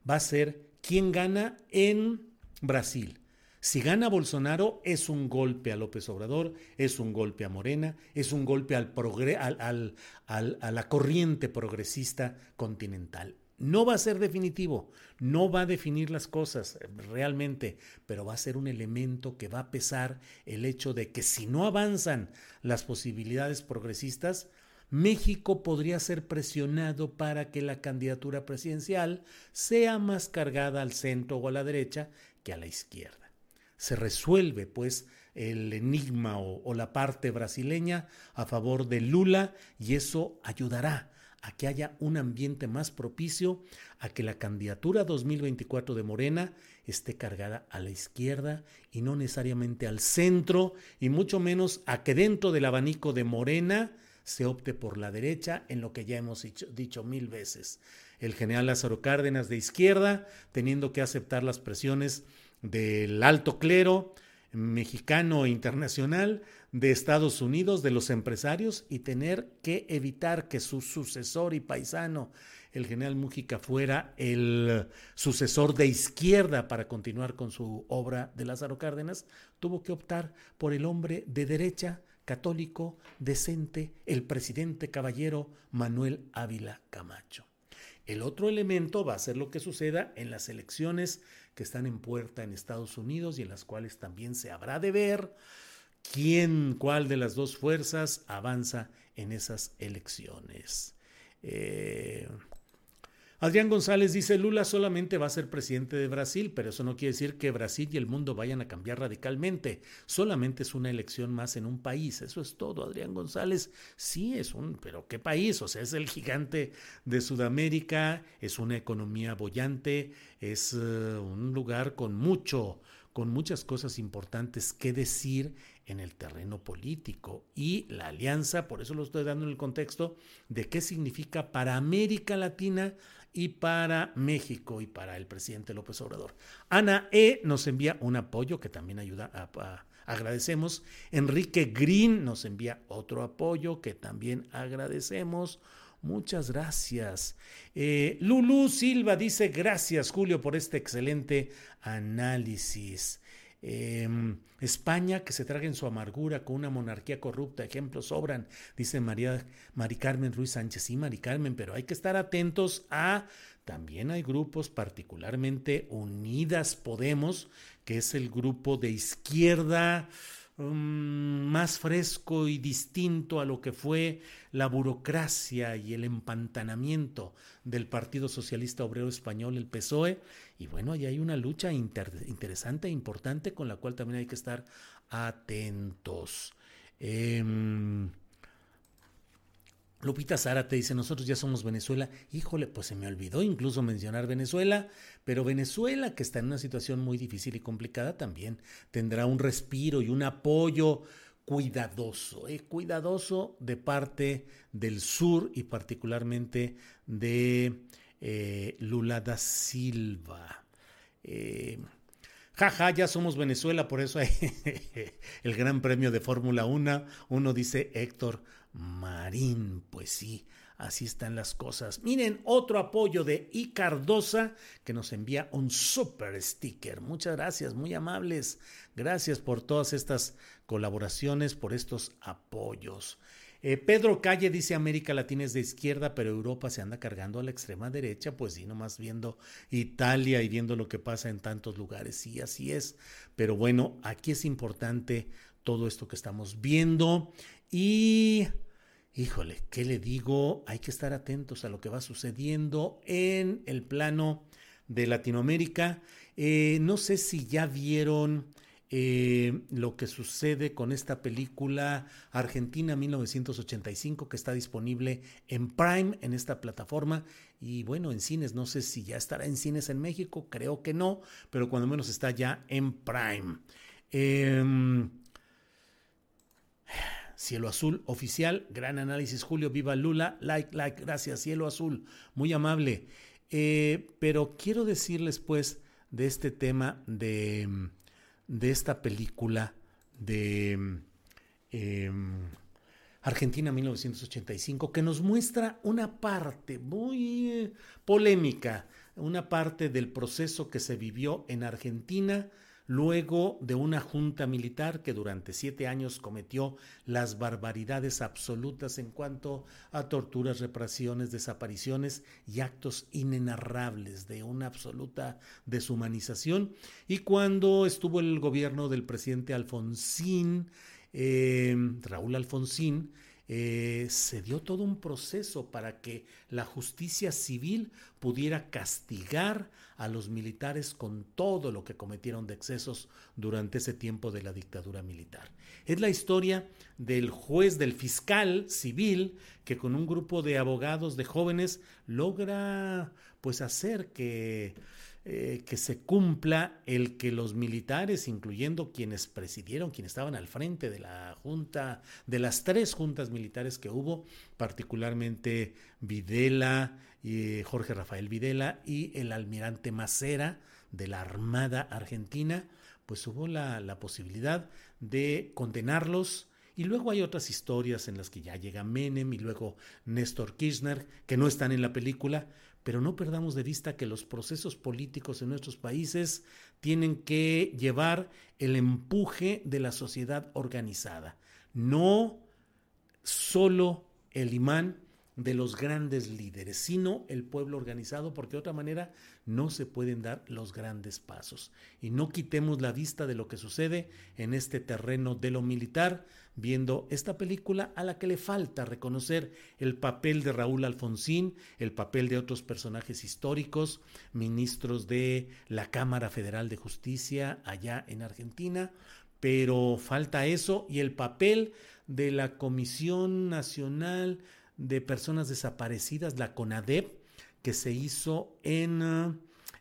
Va a ser quién gana en Brasil. Si gana Bolsonaro es un golpe a López Obrador, es un golpe a Morena, es un golpe al al, a la corriente progresista continental. No va a ser definitivo, no va a definir las cosas eh, realmente, pero va a ser un elemento que va a pesar el hecho de que si no avanzan las posibilidades progresistas, México podría ser presionado para que la candidatura presidencial sea más cargada al centro o a la derecha que a la izquierda se resuelve pues el enigma o, la parte brasileña a favor de Lula y eso ayudará a que haya un ambiente más propicio a que la candidatura 2024 de Morena esté cargada a la izquierda y no necesariamente al centro, y mucho menos a que dentro del abanico de Morena se opte por la derecha, en lo que ya hemos dicho, dicho, mil veces. El general Lázaro Cárdenas de izquierda, teniendo que aceptar las presiones del alto clero mexicano e internacional, de Estados Unidos, de los empresarios, y tener que evitar que su sucesor y paisano, el general Mújica, fuera el sucesor de izquierda para continuar con su obra de Lázaro Cárdenas, tuvo que optar por el hombre de derecha, católico, decente, el presidente caballero Manuel Ávila Camacho. El otro elemento va a ser lo que suceda en las elecciones que están en puerta en Estados Unidos y en las cuales también se habrá de ver quién, cuál de las dos fuerzas avanza en esas elecciones. Eh, Adrián González dice, Lula solamente va a ser presidente de Brasil, pero eso no quiere decir que Brasil y el mundo vayan a cambiar radicalmente. Solamente es una elección más en un país. Eso es todo, Adrián González. Sí, es un, pero ¿qué país? O sea, es el gigante de Sudamérica, es una economía bollante, es uh, un lugar con mucho, con muchas cosas importantes que decir en el terreno político. Y la alianza, por eso lo estoy dando en el contexto de qué significa para América Latina y para México y para el presidente López Obrador. Ana E. nos envía un apoyo que también ayuda a, agradecemos. Enrique Green nos envía otro apoyo que también agradecemos. Muchas gracias. Eh, Lulu Silva dice gracias Julio por este excelente análisis. Em, España que se traga en su amargura con una monarquía corrupta, ejemplos sobran, dice María Mari Carmen Ruiz Sánchez. Sí, Mari Carmen, pero hay que estar atentos a también hay grupos, particularmente Unidas Podemos, que es el grupo de izquierda Mm, más fresco y distinto a lo que fue la burocracia y el empantanamiento del Partido Socialista Obrero Español, el PSOE. Y bueno, ahí hay una lucha interesante e importante con la cual también hay que estar atentos. Em, Lupita Zárate dice, nosotros ya somos Venezuela. Híjole, pues se me olvidó incluso mencionar Venezuela, pero Venezuela, que está en una situación muy difícil y complicada, también tendrá un respiro y un apoyo cuidadoso, eh, cuidadoso de parte del sur y particularmente de eh, Lula da Silva. Eh, jaja, ya somos Venezuela, por eso hay [LAUGHS] el Gran Premio de Fórmula 1. Uno dice Héctor Marín, pues sí, así están las cosas. Miren, otro apoyo de Icardosa que nos envía un super sticker. Muchas gracias, muy amables. Gracias por todas estas colaboraciones, por estos apoyos. Eh, Pedro Calle dice América Latina es de izquierda, pero Europa se anda cargando a la extrema derecha, pues sí, nomás viendo Italia y viendo lo que pasa en tantos lugares, sí, así es. Pero bueno, aquí es importante todo esto que estamos viendo y híjole, ¿qué le digo? Hay que estar atentos a lo que va sucediendo en el plano de Latinoamérica. Eh, no sé si ya vieron eh, lo que sucede con esta película Argentina 1985 que está disponible en Prime, en esta plataforma. Y bueno, en cines, no sé si ya estará en cines en México, creo que no, pero cuando menos está ya en Prime. Eh, Cielo Azul Oficial, gran análisis Julio, viva Lula, like, like, gracias Cielo Azul, muy amable. Eh, pero quiero decirles pues de este tema de, de esta película de em, Argentina 1985 que nos muestra una parte muy polémica, una parte del proceso que se vivió en Argentina luego de una junta militar que durante siete años cometió las barbaridades absolutas en cuanto a torturas, represiones, desapariciones y actos inenarrables de una absoluta deshumanización. Y cuando estuvo el gobierno del presidente Alfonsín, eh, Raúl Alfonsín, eh, se dio todo un proceso para que la justicia civil pudiera castigar a los militares con todo lo que cometieron de excesos durante ese tiempo de la dictadura militar. Es la historia del juez, del fiscal civil, que con un grupo de abogados, de jóvenes, logra pues hacer que eh, que se cumpla el que los militares, incluyendo quienes presidieron, quienes estaban al frente de la junta, de las tres juntas militares que hubo, particularmente Videla, eh, Jorge Rafael Videla y el almirante Macera de la Armada Argentina, pues hubo la, la posibilidad de condenarlos, y luego hay otras historias en las que ya llega Menem y luego Néstor Kirchner, que no están en la película, pero no perdamos de vista que los procesos políticos en nuestros países tienen que llevar el empuje de la sociedad organizada, no solo el imán de los grandes líderes, sino el pueblo organizado, porque de otra manera no se pueden dar los grandes pasos. Y no quitemos la vista de lo que sucede en este terreno de lo militar, viendo esta película a la que le falta reconocer el papel de Raúl Alfonsín, el papel de otros personajes históricos, ministros de la Cámara Federal de Justicia allá en Argentina, pero falta eso y el papel de la Comisión Nacional de Personas Desaparecidas, la CONADEP, que se hizo en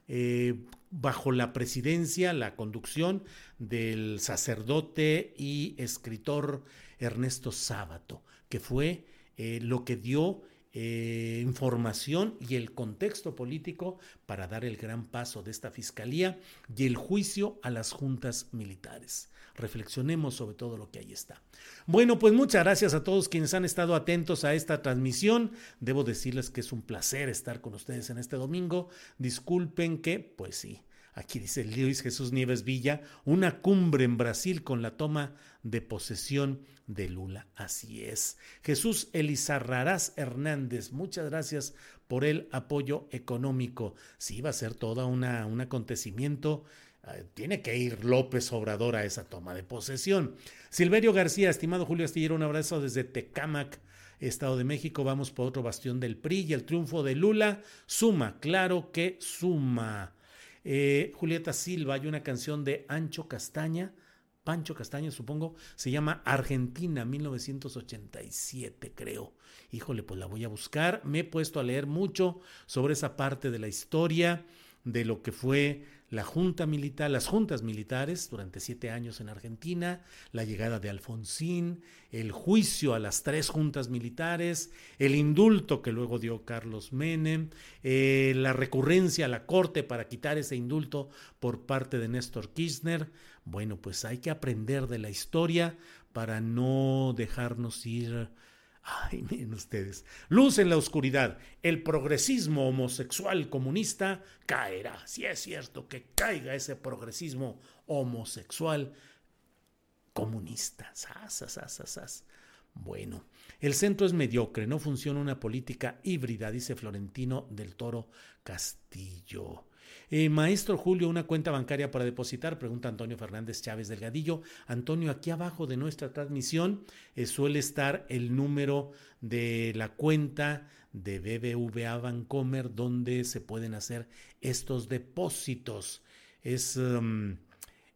eh, bajo la presidencia, la conducción del sacerdote y escritor Ernesto Sábato, que fue eh, lo que dio eh, información y el contexto político para dar el gran paso de esta fiscalía y el juicio a las juntas militares. Reflexionemos sobre todo lo que ahí está. Bueno, pues muchas gracias a todos quienes han estado atentos a esta transmisión. Debo decirles que es un placer estar con ustedes en este domingo. Disculpen que, pues sí, Aquí dice Luis Jesús Nieves Villa, una cumbre en Brasil con la toma de posesión de Lula. Así es. Jesús Elizarrarás Hernández, muchas gracias por el apoyo económico. Sí, va a ser todo un acontecimiento. Eh, tiene que ir López Obrador a esa toma de posesión. Silverio García, estimado Julio Astillero, un abrazo desde Tecámac. Estado de México, vamos por otro bastión del PRI y el triunfo de Lula suma, claro que suma. Eh, Julieta Silva, hay una canción de Ancho Castaña, Pancho Castaña, supongo, se llama Argentina 1987, creo. Híjole, pues la voy a buscar. Me he puesto a leer mucho sobre esa parte de la historia, de lo que fue la junta militar, las juntas militares durante siete años en Argentina, la llegada de Alfonsín, el juicio a las tres juntas militares, el indulto que luego dio Carlos Menem, eh, la recurrencia a la corte para quitar ese indulto por parte de Néstor Kirchner. Bueno, pues hay que aprender de la historia para no dejarnos ir Ay, miren ustedes. Luz en la oscuridad. El progresismo homosexual comunista caerá. Si es cierto que caiga ese progresismo homosexual comunista. Sas, bueno, el centro es mediocre, no funciona una política híbrida, dice Florentino del Toro Castillo. Eh, maestro Julio, una cuenta bancaria para depositar, pregunta Antonio Fernández Chávez Delgadillo. Antonio, aquí abajo de nuestra transmisión eh, suele estar el número de la cuenta de BBVA Bancomer donde se pueden hacer estos depósitos. Es, um,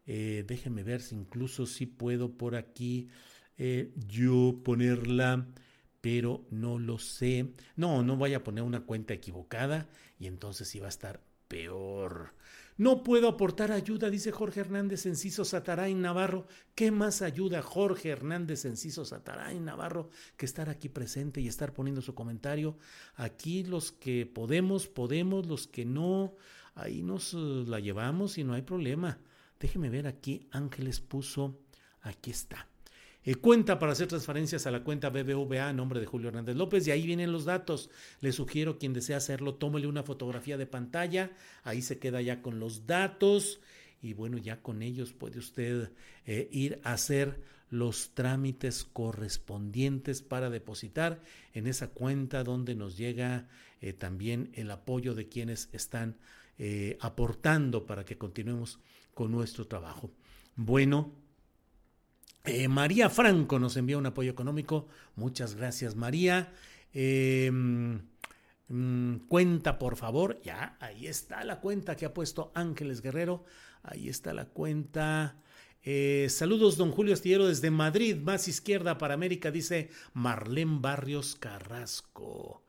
eh, déjeme ver si incluso si puedo por aquí yo ponerla pero no lo sé. No, no voy a poner una cuenta equivocada y entonces iba a estar peor. No puedo aportar ayuda, dice Jorge Hernández Enciso Sataray Navarro. ¿Qué más ayuda Jorge Hernández Enciso Sataray Navarro que estar aquí presente y estar poniendo su comentario? Aquí los que podemos, podemos, los que no, ahí nos eh, la llevamos y no hay problema. Déjeme ver aquí, Ángeles puso, aquí está. Eh, cuenta para hacer transferencias a la cuenta BBVA a nombre de Julio Hernández López y ahí vienen los datos. Le sugiero quien desea hacerlo, tómele una fotografía de pantalla, ahí se queda ya con los datos y bueno, ya con ellos puede usted eh, ir a hacer los trámites correspondientes para depositar en esa cuenta donde nos llega eh, también el apoyo de quienes están aportando para que continuemos con nuestro trabajo. Bueno, Eh, María Franco nos envía un apoyo económico. Muchas gracias, María. Eh, mm, cuenta, por favor. Ya, ahí está la cuenta que ha puesto Ángeles Guerrero. Ahí está la cuenta. Eh, saludos, don Julio Astillero, desde Madrid, más izquierda para América, dice Marlene Barrios Carrasco.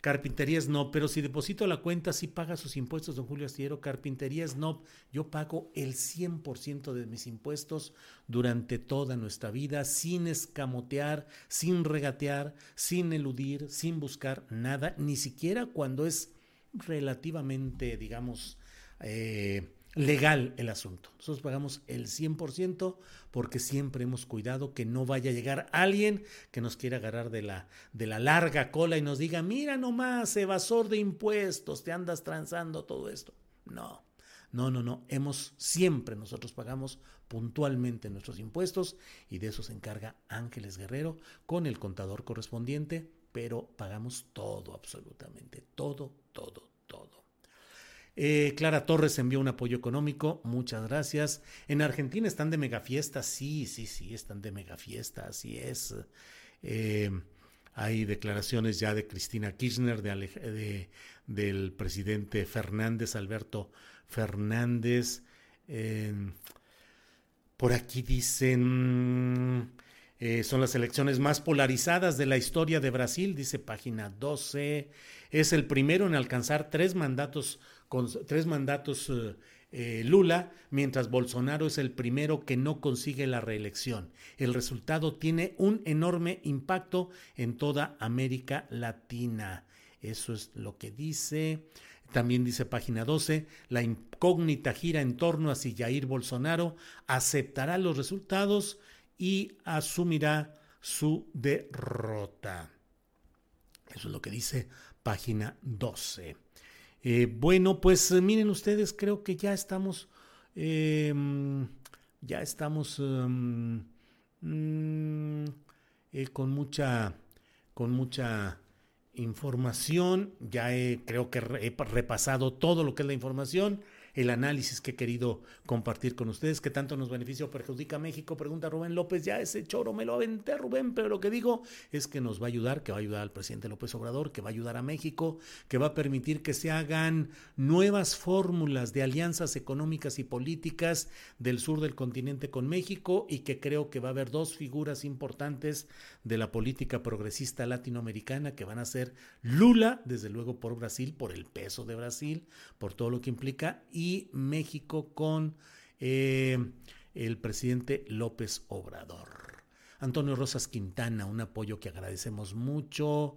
Carpinterías no, pero si deposito la cuenta, sí paga sus impuestos, don Julio Astillero. Carpinterías no, yo pago el 100% de mis impuestos durante toda nuestra vida, sin escamotear, sin regatear, sin eludir, sin buscar nada, ni siquiera cuando es relativamente, digamos, eh, legal el asunto. Nosotros pagamos el 100% porque siempre hemos cuidado que no vaya a llegar alguien que nos quiera agarrar de la, de la larga cola y nos diga, mira nomás, evasor de impuestos, te andas transando todo esto. No, no, no, no. Hemos siempre nosotros pagamos puntualmente nuestros impuestos y de eso se encarga Ángeles Guerrero con el contador correspondiente, pero pagamos todo, absolutamente, todo, todo, todo. Eh, Clara Torres envió un apoyo económico, muchas gracias. En Argentina están de mega fiesta, sí, sí, sí, están de mega fiesta, así es. Eh, hay declaraciones ya de Cristina Kirchner, de, de, del presidente Fernández, Alberto Fernández. Eh, por aquí dicen, eh, son las elecciones más polarizadas de la historia de Brasil, dice página 12. Es el primero en alcanzar tres mandatos con tres mandatos eh, eh, Lula, mientras Bolsonaro es el primero que no consigue la reelección. El resultado tiene un enorme impacto en toda América Latina. Eso es lo que dice. También dice página 12, la incógnita gira en torno a si Jair Bolsonaro aceptará los resultados y asumirá su derrota. Eso es lo que dice página 12. Eh, bueno, pues eh, miren ustedes, creo que ya estamos, em, ya estamos mm, eh, con mucha, con mucha información. Ya creo que he repasado todo lo que es la información el análisis que he querido compartir con ustedes, que tanto nos beneficia o perjudica a México, pregunta Rubén López, ya ese choro me lo aventé Rubén, pero lo que digo es que nos va a ayudar, que va a ayudar al presidente López Obrador, que va a ayudar a México, que va a permitir que se hagan nuevas fórmulas de alianzas económicas y políticas del sur del continente con México y que creo que va a haber dos figuras importantes de la política progresista latinoamericana que van a ser Lula, desde luego por Brasil, por el peso de Brasil, por todo lo que implica, y México con eh, el presidente López Obrador. Antonio Rosas Quintana, un apoyo que agradecemos mucho.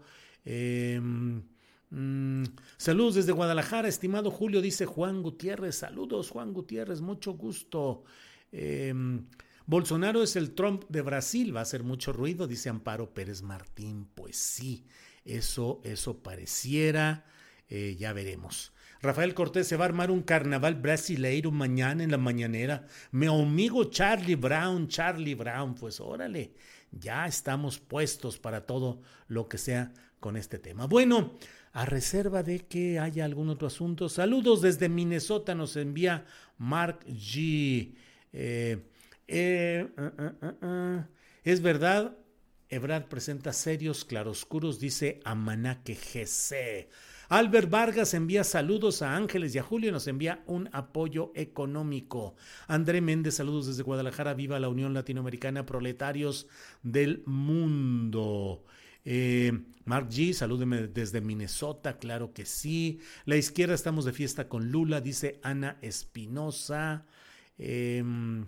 Mm, saludos desde Guadalajara, estimado Julio, dice Juan Gutiérrez. Saludos, Juan Gutiérrez, mucho gusto. Em, Bolsonaro es el Trump de Brasil, va a hacer mucho ruido, dice Amparo Pérez Martín. Pues sí, eso, eso pareciera, eh, ya veremos. Rafael Cortés se va a armar un carnaval brasileiro mañana en la mañanera. Mi amigo Charlie Brown, Charlie Brown, pues órale, ya estamos puestos para todo lo que sea con este tema. Bueno, a reserva de que haya algún otro asunto, saludos desde Minnesota, nos envía Mark G. Eh, eh, uh, es verdad, Ebrard presenta serios claroscuros, dice Amanaque GC. Albert Vargas envía saludos a Ángeles y a Julio, nos envía un apoyo económico. André Méndez, saludos desde Guadalajara, viva la Unión Latinoamericana Proletarios del Mundo. Eh, Mark G, salúdeme desde Minnesota, claro que sí. La izquierda estamos de fiesta con Lula, dice Ana Espinosa. Em,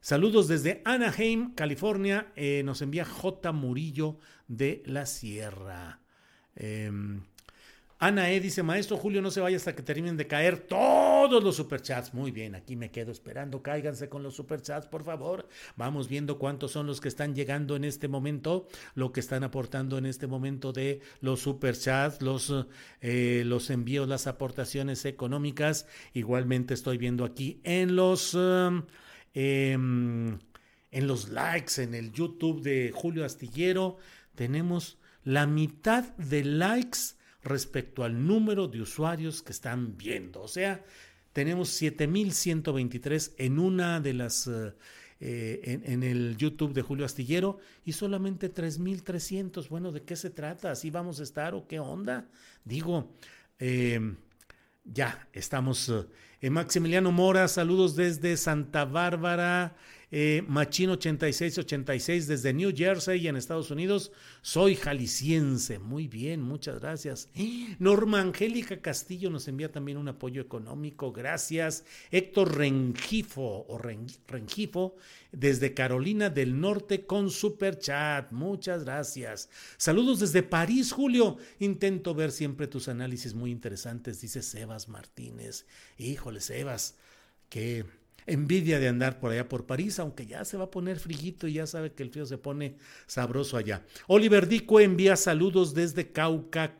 saludos desde Anaheim, California. Eh, nos envía J. Murillo de la Sierra. Ana E dice, maestro Julio, no se vaya hasta que terminen de caer todos los superchats. Muy bien, aquí me quedo esperando. Cáiganse con los superchats, por favor. Vamos viendo cuántos son los que están llegando en este momento, lo que están aportando en este momento de los superchats, los, eh, los envíos, las aportaciones económicas. Igualmente estoy viendo aquí en los... Um, em, en los likes en el YouTube de Julio Astillero tenemos la mitad de likes respecto al número de usuarios que están viendo. O sea, tenemos 7123 en una de las eh, eh, en, el YouTube de Julio Astillero y solamente 3.300. Bueno, ¿de qué se trata? ¿Así vamos a estar o qué onda? Digo, eh, ya estamos. Eh, Maximiliano Mora, saludos desde Santa Bárbara. Eh, Machín 8686 desde New Jersey en Estados Unidos. Soy jalisciense. Muy bien, muchas gracias. [GASPS] Norma Angélica Castillo nos envía también un apoyo económico. Gracias. Héctor Rengifo o Rengifo desde Carolina del Norte con super chat. Muchas gracias. Saludos desde París, Julio. Intento ver siempre tus análisis muy interesantes, dice Sebas Martínez. Híjole, Sebas, qué envidia de andar por allá por París, aunque ya se va a poner frillito y ya sabe que el frío se pone sabroso allá. Oliver Dico envía saludos desde Cauca,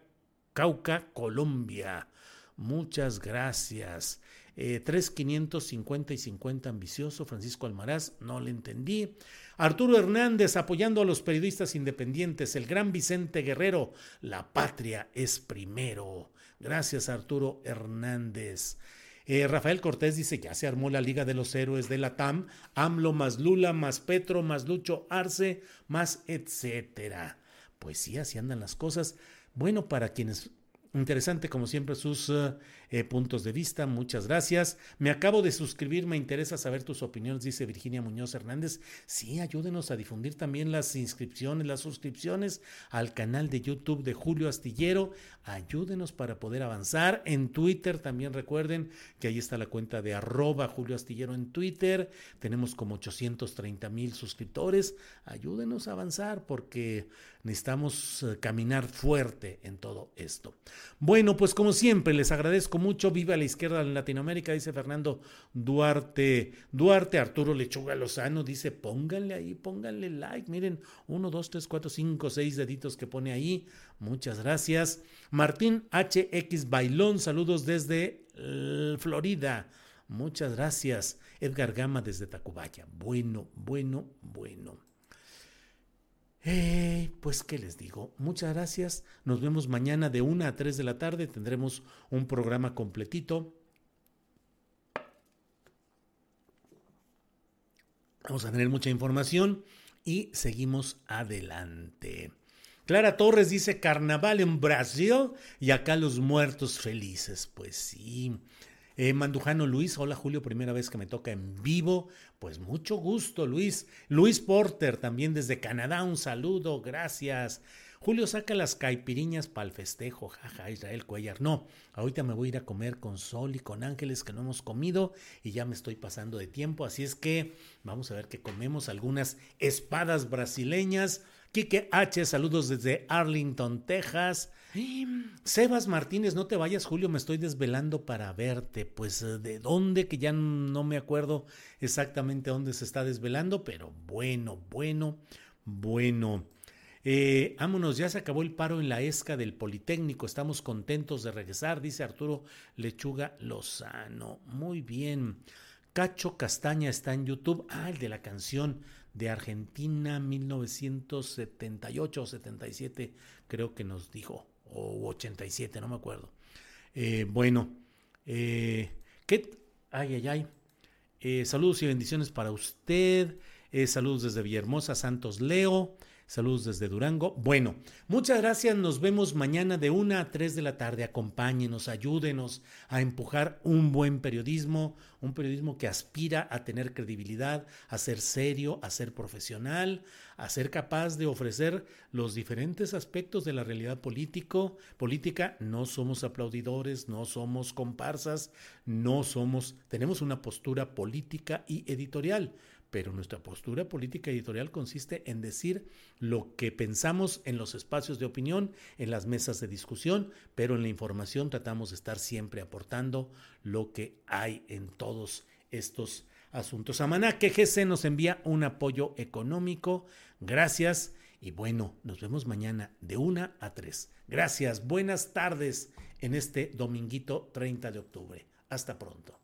Cauca, Colombia. Muchas gracias. Eh, 3550 y 50 ambicioso, Francisco Almaraz, no le entendí. Arturo Hernández apoyando a los periodistas independientes, el gran Vicente Guerrero, la patria es primero. Gracias Arturo Hernández. Eh, Rafael Cortés dice, ya se armó la Liga de los Héroes de la TAM, AMLO más Lula, más Petro, más Lucho Arce, más etcétera. Pues sí, así andan las cosas. Bueno, para quienes Interesante, como siempre, sus eh, eh, puntos de vista. Muchas gracias. Me acabo de suscribir, me interesa saber tus opiniones, dice Virginia Muñoz Hernández. Sí, ayúdenos a difundir también las inscripciones, las suscripciones al canal de YouTube de Julio Astillero. Ayúdenos para poder avanzar. En Twitter también recuerden que ahí está la cuenta de arroba Julio Astillero en Twitter. Tenemos como 830 mil suscriptores. Ayúdenos a avanzar porque necesitamos eh, caminar fuerte en todo esto. Bueno, pues como siempre, les agradezco mucho. Viva la izquierda en Latinoamérica, dice Fernando Duarte. Duarte, Arturo Lechuga Lozano dice, pónganle ahí, pónganle like. Miren, uno, dos, tres, cuatro, cinco, seis deditos que pone ahí. Muchas gracias. Martín HX Bailón, saludos desde Florida. Muchas gracias. Edgar Gama desde Tacubaya. Bueno, bueno, bueno. Eh, pues, ¿qué les digo? Muchas gracias. Nos vemos mañana de 1 a 3 de la tarde. Tendremos un programa completito. Vamos a tener mucha información y seguimos adelante. Clara Torres dice carnaval en Brasil y acá los muertos felices. Pues sí. Eh, Mandujano Luis, hola Julio, primera vez que me toca en vivo. Pues mucho gusto, Luis. Luis Porter, también desde Canadá, un saludo, gracias. Julio saca las caipiriñas para el festejo, jaja, Israel Cuellar. No, ahorita me voy a ir a comer con Sol y con Ángeles que no hemos comido y ya me estoy pasando de tiempo, así es que vamos a ver que comemos algunas espadas brasileñas. Quique H, saludos desde Arlington, Texas. Sebas Martínez, no te vayas, Julio, me estoy desvelando para verte. Pues eh, de dónde, que ya no me acuerdo exactamente dónde se está desvelando, pero bueno, bueno, bueno. Eh, vámonos, ya se acabó el paro en la ESCA del Politécnico, estamos contentos de regresar, dice Arturo Lechuga Lozano. Muy bien. Cacho Castaña está en YouTube. Ah, el de la canción de Argentina 1978 o 77, creo que nos dijo o 87, no me acuerdo. Eh, bueno, eh, ¿qué? Ay, ay, ay. Eh, saludos y bendiciones para usted. saludos desde Villahermosa, Santos Leo. Saludos desde Durango. Bueno, muchas gracias. Nos vemos mañana de 1 a 3 de la tarde. Acompáñenos, ayúdenos a empujar un buen periodismo, un periodismo que aspira a tener credibilidad, a ser serio, a ser profesional, a ser capaz de ofrecer los diferentes aspectos de la realidad político, política. No somos aplaudidores, no somos comparsas, no somos, tenemos una postura política y editorial pero nuestra postura política editorial consiste en decir lo que pensamos en los espacios de opinión, en las mesas de discusión, pero en la información tratamos de estar siempre aportando lo que hay en todos estos asuntos. Amaná GC nos envía un apoyo económico. Gracias. Y bueno, nos vemos mañana de una a tres. Gracias. Buenas tardes en este dominguito 30 de octubre. Hasta pronto.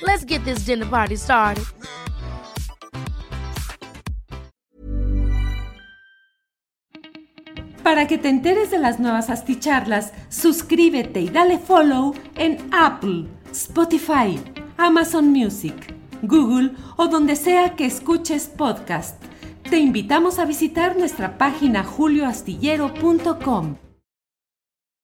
Let's get this dinner party started. Para que te enteres de las nuevas asticharlas, suscríbete y dale follow en Apple, Spotify, Amazon Music, Google o donde sea que escuches podcast. Te invitamos a visitar nuestra página julioastillero.com.